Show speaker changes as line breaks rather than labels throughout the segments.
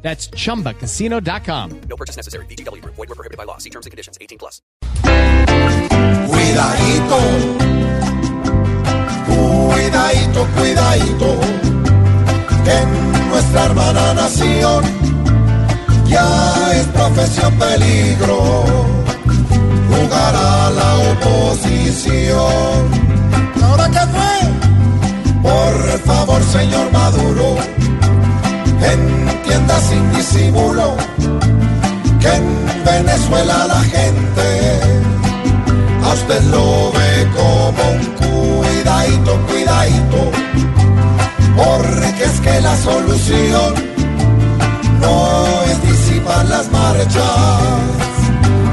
That's chumbacasino.com.
No purchase necessary. BGW. Void were prohibited by law. See terms and conditions. 18 plus.
Cuidadito, cuidadito, cuidadito, que en nuestra hermana nación ya es profesión peligro jugar a la oposición. ¿Ahora qué fue? Por favor, señor Maduro, sin disimulo que en Venezuela la gente a usted lo ve como un cuidadito, cuidadito, porque es que la solución no es disipar las marchas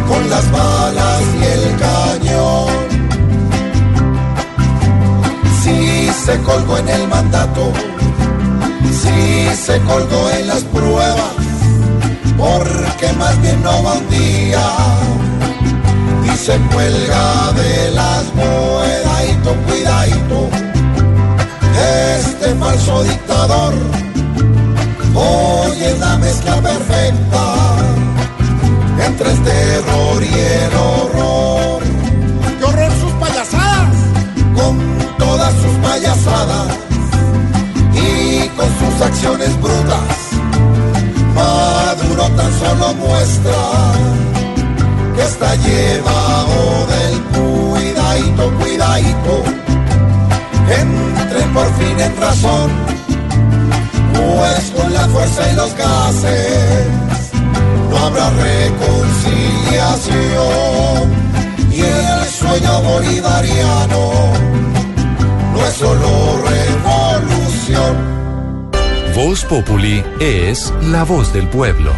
con las balas y el cañón. Si se colgó en el mandato, se colgó en las pruebas, porque más bien no va un día. Y se cuelga de las cuidadito, cuidadito, este falso dictador hoy es la mezcla perfecta con sus acciones brutas, Maduro tan solo muestra que está llevado del cuidadito, cuidadito. Entre por fin en razón, pues con la fuerza y los gases no habrá reconciliación. Y el sueño bolivariano
Voz Populi es la voz del pueblo.